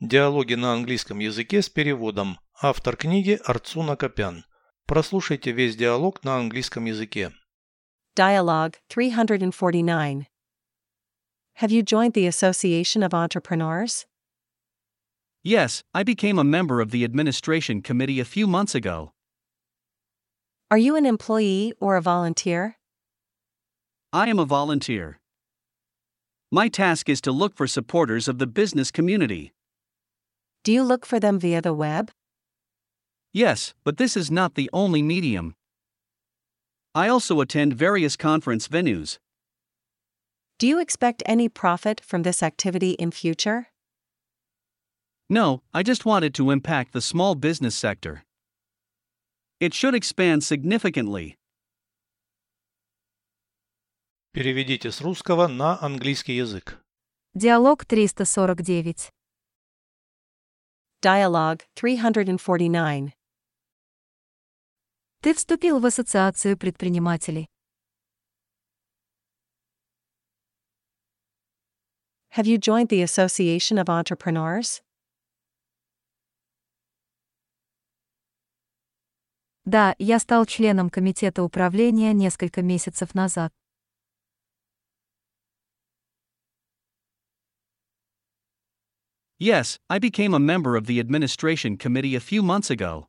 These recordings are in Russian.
Диалоги на английском языке с переводом. Автор книги Арцуна Копян. Прослушайте весь диалог на английском языке. Dialogue 349. Have you joined the Association of Entrepreneurs? Yes, I became a member of the administration committee a few months ago. Are you an employee or a volunteer? I am a volunteer. My task is to look for supporters of the business community. Do you look for them via the web? Yes, but this is not the only medium. I also attend various conference venues. Do you expect any profit from this activity in future? No, I just wanted to impact the small business sector. It should expand significantly. Переведите с русского на английский язык. Диалог 349. Dialogue 349. Ты вступил в ассоциацию предпринимателей. Have you joined the Association of Entrepreneurs? Да, я стал членом комитета управления несколько месяцев назад. Yes, I became a member of the administration committee a few months ago.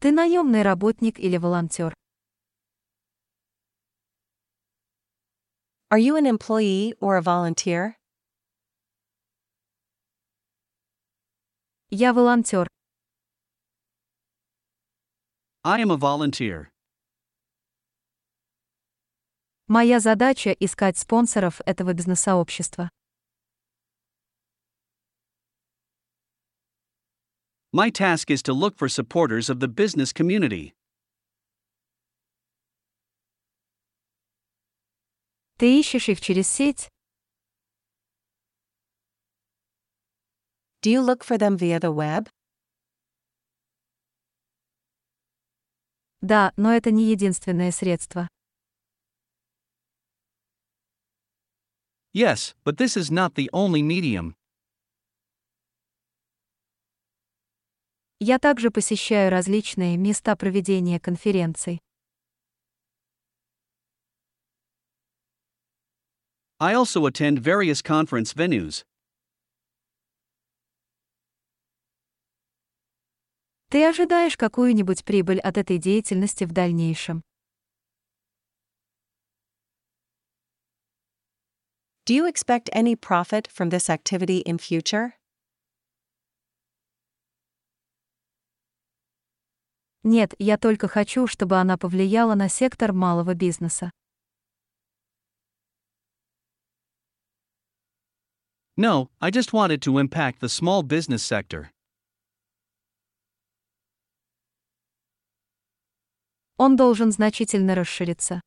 Ты наемный работник или волонтер? Are you an employee or a volunteer? Я волонтер. I am a volunteer. Моя задача — искать спонсоров этого бизнес-сообщества. My task is to look for supporters of the business community. Ты ищешь их через сеть? Do you look for them via the web? Да, но это не единственное средство. Yes, but this is not the only medium. Я также посещаю различные места проведения конференций. I also attend various conference venues. Ты ожидаешь какую-нибудь прибыль от этой деятельности в дальнейшем? Do you expect any profit from this activity in future? Нет, я только хочу, чтобы она повлияла на сектор малого бизнеса. No, I just wanted to impact the small business sector. Он должен значительно расшириться.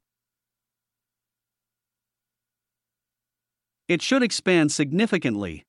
It should expand significantly.